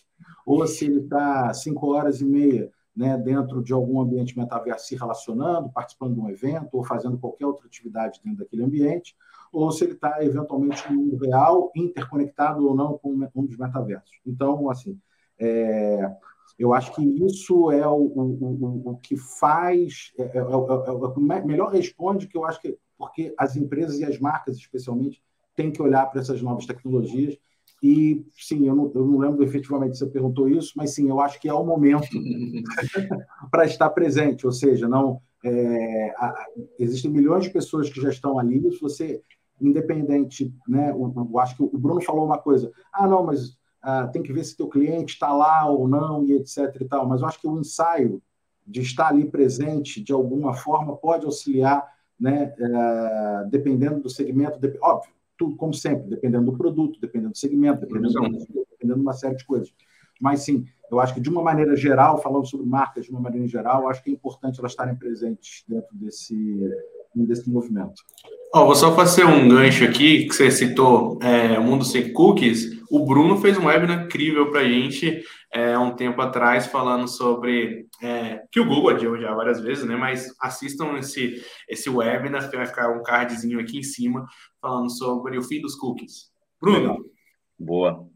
ou se ele está cinco horas e meia né, dentro de algum ambiente metaverso se relacionando, participando de um evento ou fazendo qualquer outra atividade dentro daquele ambiente, ou se ele está eventualmente no real, interconectado ou não com um dos metaversos. Então, assim, é, eu acho que isso é o, o, o, o que faz, é, é, é, melhor responde que eu acho que porque as empresas e as marcas, especialmente, têm que olhar para essas novas tecnologias e sim, eu não, eu não lembro efetivamente se você perguntou isso, mas sim, eu acho que é o momento *laughs* para estar presente. Ou seja, não é, a, existem milhões de pessoas que já estão ali. Se você, independente, né, eu, eu acho que o Bruno falou uma coisa: ah, não, mas ah, tem que ver se teu cliente está lá ou não e etc e tal. Mas eu acho que o ensaio de estar ali presente de alguma forma pode auxiliar, né, é, dependendo do segmento, de, óbvio, tudo como sempre, dependendo do produto, dependendo do segmento, dependendo, do, dependendo de uma série de coisas. Mas sim, eu acho que de uma maneira geral, falando sobre marcas de uma maneira geral, acho que é importante elas estarem presentes dentro desse, desse movimento. Oh, vou só fazer um gancho aqui, que você citou é, o mundo sem cookies. O Bruno fez um webinar incrível para a gente é, um tempo atrás falando sobre é, que o Google adiou já várias vezes, né? Mas assistam esse, esse webinar, vai ficar um cardzinho aqui em cima falando sobre o fim dos cookies. Bruno. Legal. Boa.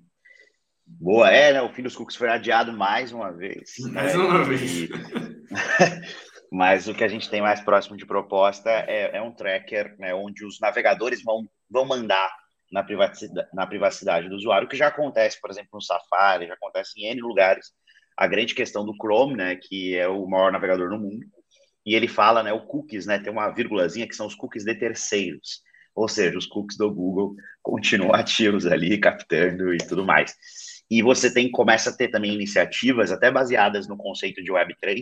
Boa, é, né? O fim dos cookies foi adiado mais uma vez. *laughs* Mais né? uma vez. E... *laughs* Mas o que a gente tem mais próximo de proposta é, é um tracker, né, onde os navegadores vão, vão mandar na privacidade, na privacidade do usuário, que já acontece, por exemplo, no Safari, já acontece em N lugares. A grande questão do Chrome, né, que é o maior navegador no mundo, e ele fala, né, o cookies, né, tem uma vírgulazinha que são os cookies de terceiros, ou seja, os cookies do Google continuam *laughs* ativos ali, captando e tudo mais. E você tem começa a ter também iniciativas até baseadas no conceito de Web3,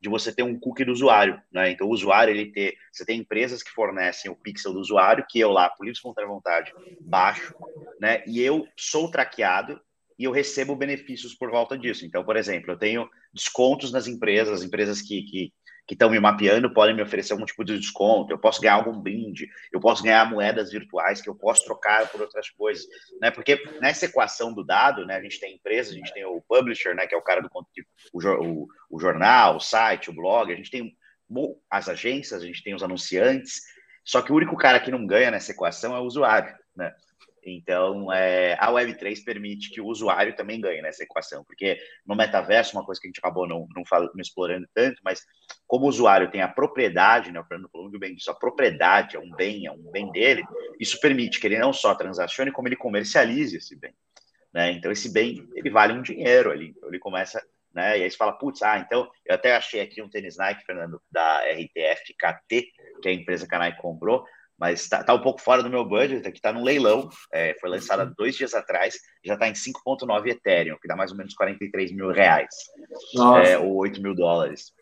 de você ter um cookie do usuário, né? Então, o usuário, ele ter, você tem empresas que fornecem o pixel do usuário, que eu lá, por livre vontade, baixo, né? E eu sou traqueado, e eu recebo benefícios por volta disso. Então, por exemplo, eu tenho descontos nas empresas, as empresas que, que que estão me mapeando podem me oferecer algum tipo de desconto, eu posso ganhar algum brinde, eu posso ganhar moedas virtuais que eu posso trocar por outras coisas, né? Porque nessa equação do dado, né, a gente tem empresas empresa, a gente tem o publisher, né, que é o cara do o, o jornal, o site, o blog, a gente tem as agências, a gente tem os anunciantes, só que o único cara que não ganha nessa equação é o usuário, né? Então, é, a Web3 permite que o usuário também ganhe nessa equação, porque no metaverso, uma coisa que a gente acabou não, não, não explorando tanto, mas como o usuário tem a propriedade, né, Fernando plano bem disso, a propriedade é um bem, é um bem dele, isso permite que ele não só transacione, como ele comercialize esse bem. Né? Então, esse bem, ele vale um dinheiro ali, então ele começa, né, e aí você fala, putz, ah, então, eu até achei aqui um tênis Nike, Fernando, da RTFKT, que que a empresa que a Nike comprou, mas está tá um pouco fora do meu budget, aqui está no leilão, é, foi uhum. lançada dois dias atrás, já está em 5.9 Ethereum, que dá mais ou menos 43 mil reais, é, ou 8 mil dólares.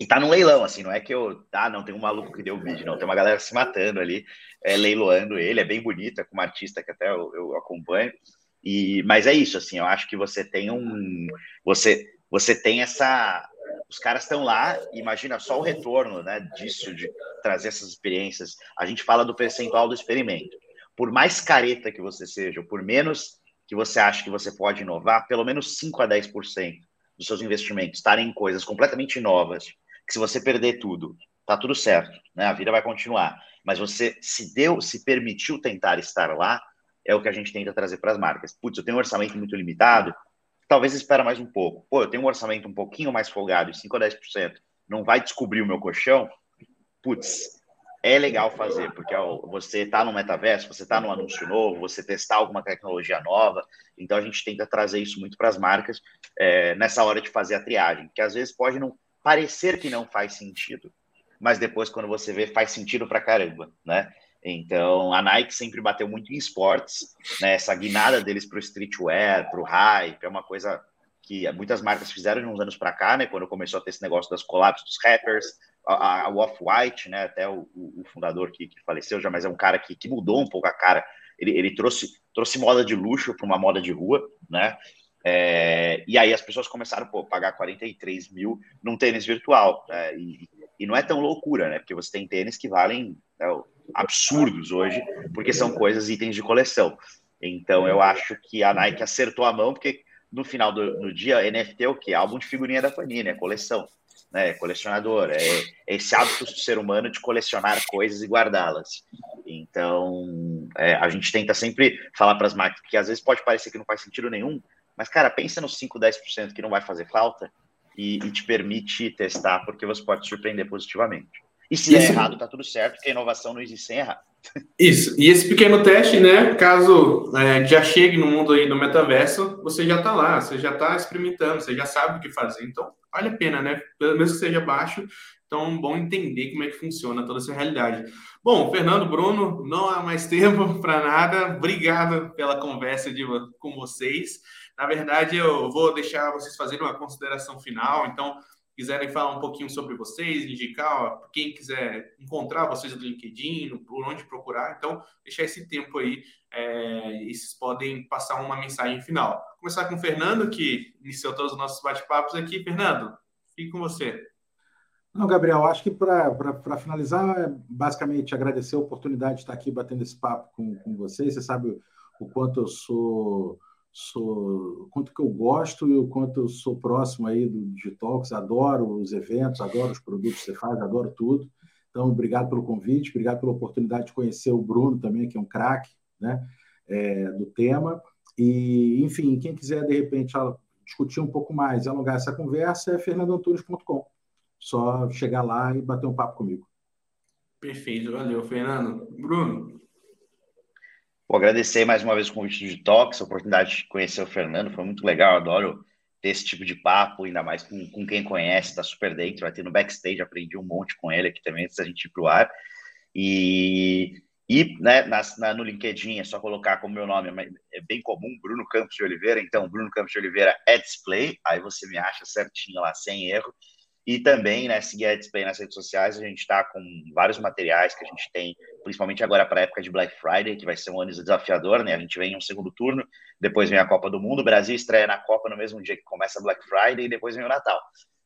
E tá num leilão, assim, não é que eu. Ah, não, tem um maluco que deu o vídeo, não. Tem uma galera se matando ali, é, leiloando ele, é bem bonita, é com uma artista que até eu, eu acompanho. E, mas é isso, assim, eu acho que você tem um. Você, você tem essa os caras estão lá, imagina só o retorno né, disso, de trazer essas experiências. A gente fala do percentual do experimento. Por mais careta que você seja, por menos que você acha que você pode inovar, pelo menos 5 a 10% dos seus investimentos estarem em coisas completamente novas, que se você perder tudo, tá tudo certo, né? A vida vai continuar. Mas você se deu, se permitiu tentar estar lá, é o que a gente tenta trazer para as marcas. Putz, eu tenho um orçamento muito limitado, talvez espera mais um pouco. Pô, eu tenho um orçamento um pouquinho mais folgado, de 5 a 10%, não vai descobrir o meu colchão? Putz, é legal fazer, porque você está no metaverso, você está no anúncio novo, você testar alguma tecnologia nova. Então a gente tenta trazer isso muito para as marcas é, nessa hora de fazer a triagem, que às vezes pode não parecer que não faz sentido, mas depois quando você vê faz sentido para caramba, né? Então, a Nike sempre bateu muito em esportes, né? Essa guinada deles para o streetwear, para o hype, é uma coisa que muitas marcas fizeram de uns anos para cá, né? Quando começou a ter esse negócio das collabs dos rappers, a, a Off-White, né? Até o, o fundador que, que, faleceu já, mas é um cara que, que mudou um pouco a cara. Ele, ele trouxe, trouxe moda de luxo para uma moda de rua, né? É, e aí as pessoas começaram a pagar 43 mil num tênis virtual. Né? E, e não é tão loucura, né? Porque você tem tênis que valem né, absurdos hoje, porque são coisas, itens de coleção. Então eu acho que a Nike acertou a mão, porque no final do dia, NFT é o quê? Álbum de figurinha da Panini, é coleção, né? É colecionador, é, é esse hábito do ser humano de colecionar coisas e guardá-las. Então, é, a gente tenta sempre falar para as marcas, porque às vezes pode parecer que não faz sentido nenhum, mas, cara, pensa nos 5, 10% que não vai fazer falta e, e, te permite testar, porque você pode surpreender positivamente. E se der errado, tá tudo certo, porque a inovação não existe sem errar. Isso. E esse pequeno teste, né? Caso é, já chegue no mundo aí do metaverso, você já está lá, você já está experimentando, você já sabe o que fazer. Então, vale a pena, né? Mesmo que seja baixo, então bom entender como é que funciona toda essa realidade. Bom, Fernando, Bruno, não há mais tempo *laughs* para nada. Obrigado pela conversa de, com vocês. Na verdade, eu vou deixar vocês fazerem uma consideração final. Então, quiserem falar um pouquinho sobre vocês, indicar ó, quem quiser encontrar vocês no LinkedIn, por onde procurar, então deixar esse tempo aí é, e vocês podem passar uma mensagem final. Vou começar com o Fernando, que iniciou todos os nossos bate-papos aqui. Fernando, fique com você. Não, Gabriel, acho que para finalizar, é basicamente agradecer a oportunidade de estar aqui batendo esse papo com, com vocês. Você sabe o quanto eu sou sou quanto que eu gosto e o quanto eu sou próximo aí do Digitalks, adoro os eventos, adoro os produtos que você faz, adoro tudo. Então, obrigado pelo convite, obrigado pela oportunidade de conhecer o Bruno também, que é um craque né, é, do tema. E, enfim, quem quiser, de repente, discutir um pouco mais, alongar essa conversa, é fernandoantunes.com. Só chegar lá e bater um papo comigo. Perfeito, valeu, Fernando. Bruno, Vou agradecer mais uma vez o convite do Detox, a oportunidade de conhecer o Fernando, foi muito legal, adoro ter esse tipo de papo, ainda mais com, com quem conhece, está super dentro, vai ter no backstage, aprendi um monte com ele aqui também, antes da gente ir para o ar. E, e né, na, na, no LinkedIn é só colocar como meu nome, é bem comum, Bruno Campos de Oliveira, então Bruno Campos de Oliveira é display, aí você me acha certinho lá, sem erro. E também, né, seguir a Display nas redes sociais, a gente está com vários materiais que a gente tem, principalmente agora para a época de Black Friday, que vai ser um ano desafiador, né? A gente vem em um segundo turno, depois vem a Copa do Mundo, o Brasil estreia na Copa no mesmo dia que começa Black Friday e depois vem o Natal.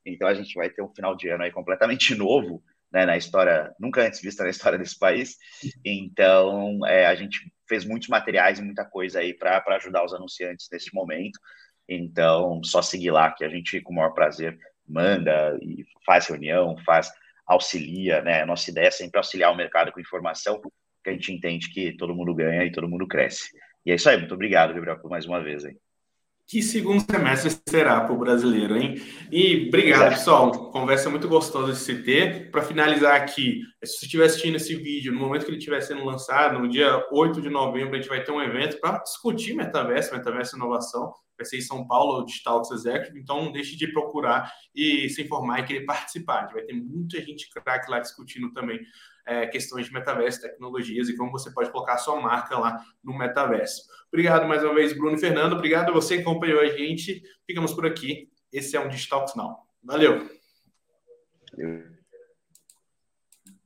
Então a gente vai ter um final de ano aí completamente *laughs* novo, né, na história, nunca antes vista na história desse país. Então é, a gente fez muitos materiais e muita coisa aí para ajudar os anunciantes nesse momento. Então, só seguir lá que a gente, com o maior prazer, manda e faz reunião, faz auxilia, né? A nossa ideia é sempre auxiliar o mercado com informação, que a gente entende que todo mundo ganha e todo mundo cresce. E é isso aí, muito obrigado, Gabriel, por mais uma vez aí. Que segundo semestre será para o brasileiro, hein? E obrigado, pessoal. Conversa muito gostosa de se ter. Para finalizar aqui, se você estiver assistindo esse vídeo, no momento que ele estiver sendo lançado, no dia 8 de novembro, a gente vai ter um evento para discutir metaverso, metaverso inovação vai ser em São Paulo, o Digital Executive, então não deixe de procurar e se informar e querer participar. Vai ter muita gente craque lá discutindo também é, questões de metaverso, tecnologias e como você pode colocar a sua marca lá no metaverso. Obrigado mais uma vez, Bruno e Fernando. Obrigado a você que acompanhou a gente. Ficamos por aqui. Esse é um Digital Now. Valeu! Valeu.